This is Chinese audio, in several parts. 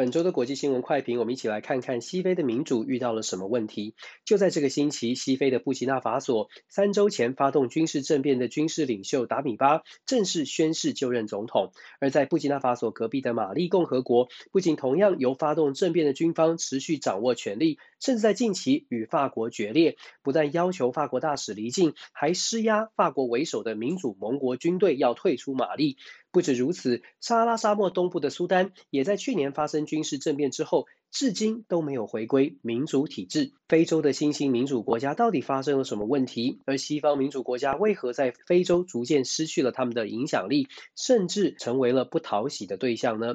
本周的国际新闻快评，我们一起来看看西非的民主遇到了什么问题。就在这个星期，西非的布吉纳法索三周前发动军事政变的军事领袖达米巴正式宣誓就任总统。而在布吉纳法索隔壁的马利共和国，不仅同样由发动政变的军方持续掌握权力，甚至在近期与法国决裂，不但要求法国大使离境，还施压法国为首的民主盟国军队要退出马利。不止如此，撒哈拉沙漠东部的苏丹也在去年发生军事政变之后，至今都没有回归民主体制。非洲的新兴民主国家到底发生了什么问题？而西方民主国家为何在非洲逐渐失去了他们的影响力，甚至成为了不讨喜的对象呢？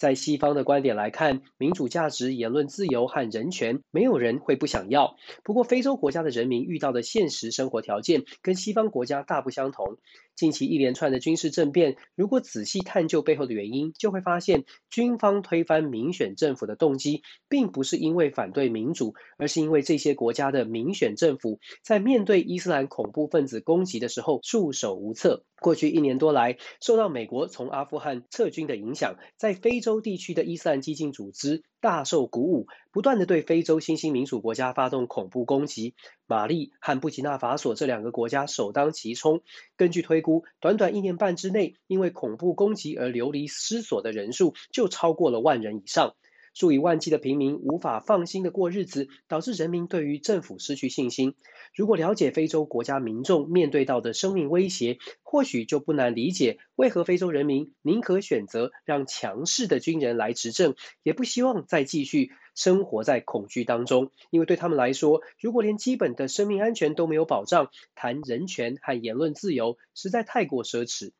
在西方的观点来看，民主价值、言论自由和人权，没有人会不想要。不过，非洲国家的人民遇到的现实生活条件跟西方国家大不相同。近期一连串的军事政变，如果仔细探究背后的原因，就会发现，军方推翻民选政府的动机，并不是因为反对民主，而是因为这些国家的民选政府在面对伊斯兰恐怖分子攻击的时候束手无策。过去一年多来，受到美国从阿富汗撤军的影响，在非洲洲地区的伊斯兰激进组织大受鼓舞，不断的对非洲新兴民主国家发动恐怖攻击。马利和布吉纳法索这两个国家首当其冲。根据推估，短短一年半之内，因为恐怖攻击而流离失所的人数就超过了万人以上。数以万计的平民无法放心的过日子，导致人民对于政府失去信心。如果了解非洲国家民众面对到的生命威胁，或许就不难理解为何非洲人民宁可选择让强势的军人来执政，也不希望再继续生活在恐惧当中。因为对他们来说，如果连基本的生命安全都没有保障，谈人权和言论自由实在太过奢侈。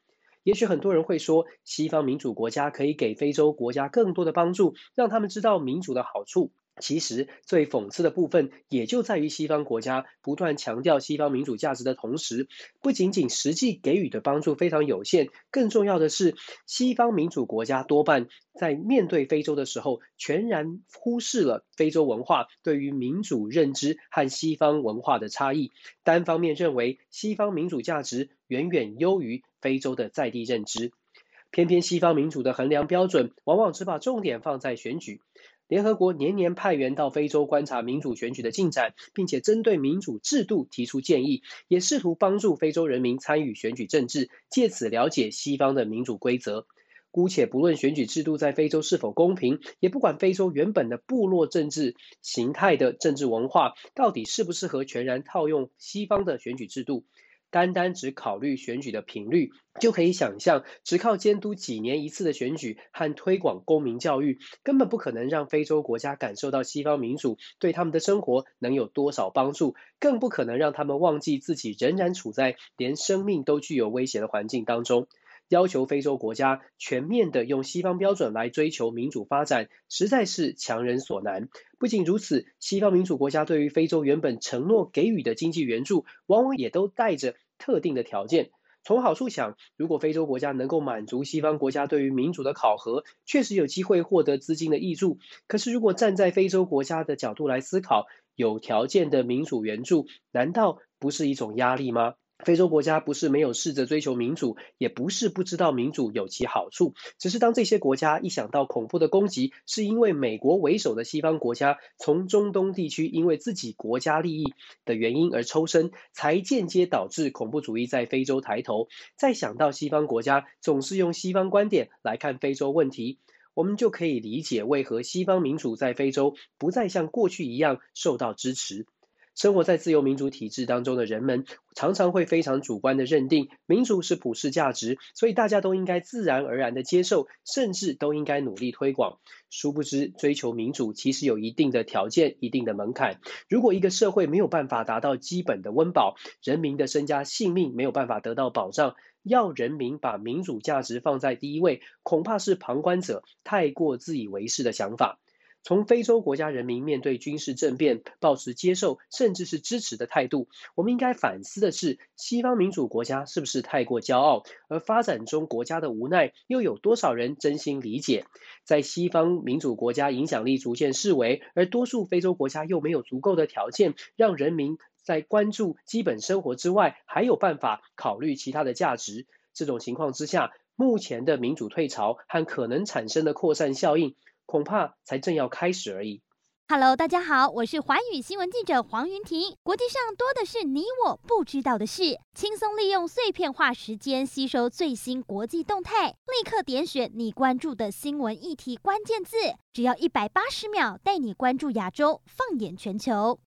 也许很多人会说，西方民主国家可以给非洲国家更多的帮助，让他们知道民主的好处。其实最讽刺的部分，也就在于西方国家不断强调西方民主价值的同时，不仅仅实际给予的帮助非常有限，更重要的是，西方民主国家多半在面对非洲的时候，全然忽视了非洲文化对于民主认知和西方文化的差异，单方面认为西方民主价值远远优于非洲的在地认知。偏偏西方民主的衡量标准，往往只把重点放在选举。联合国年年派员到非洲观察民主选举的进展，并且针对民主制度提出建议，也试图帮助非洲人民参与选举政治，借此了解西方的民主规则。姑且不论选举制度在非洲是否公平，也不管非洲原本的部落政治形态的政治文化到底适不适合全然套用西方的选举制度。单单只考虑选举的频率，就可以想象，只靠监督几年一次的选举和推广公民教育，根本不可能让非洲国家感受到西方民主对他们的生活能有多少帮助，更不可能让他们忘记自己仍然处在连生命都具有威胁的环境当中。要求非洲国家全面的用西方标准来追求民主发展，实在是强人所难。不仅如此，西方民主国家对于非洲原本承诺给予的经济援助，往往也都带着特定的条件。从好处想，如果非洲国家能够满足西方国家对于民主的考核，确实有机会获得资金的挹注。可是，如果站在非洲国家的角度来思考，有条件的民主援助，难道不是一种压力吗？非洲国家不是没有试着追求民主，也不是不知道民主有其好处，只是当这些国家一想到恐怖的攻击是因为美国为首的西方国家从中东地区因为自己国家利益的原因而抽身，才间接导致恐怖主义在非洲抬头。再想到西方国家总是用西方观点来看非洲问题，我们就可以理解为何西方民主在非洲不再像过去一样受到支持。生活在自由民主体制当中的人们，常常会非常主观地认定民主是普世价值，所以大家都应该自然而然地接受，甚至都应该努力推广。殊不知，追求民主其实有一定的条件、一定的门槛。如果一个社会没有办法达到基本的温饱，人民的身家性命没有办法得到保障，要人民把民主价值放在第一位，恐怕是旁观者太过自以为是的想法。从非洲国家人民面对军事政变，抱持接受甚至是支持的态度，我们应该反思的是，西方民主国家是不是太过骄傲，而发展中国家的无奈又有多少人真心理解？在西方民主国家影响力逐渐式微，而多数非洲国家又没有足够的条件让人民在关注基本生活之外，还有办法考虑其他的价值。这种情况之下，目前的民主退潮和可能产生的扩散效应，恐怕才正要开始而已。Hello，大家好，我是寰宇新闻记者黄云婷。国际上多的是你我不知道的事，轻松利用碎片化时间吸收最新国际动态，立刻点选你关注的新闻议题关键字，只要一百八十秒，带你关注亚洲，放眼全球。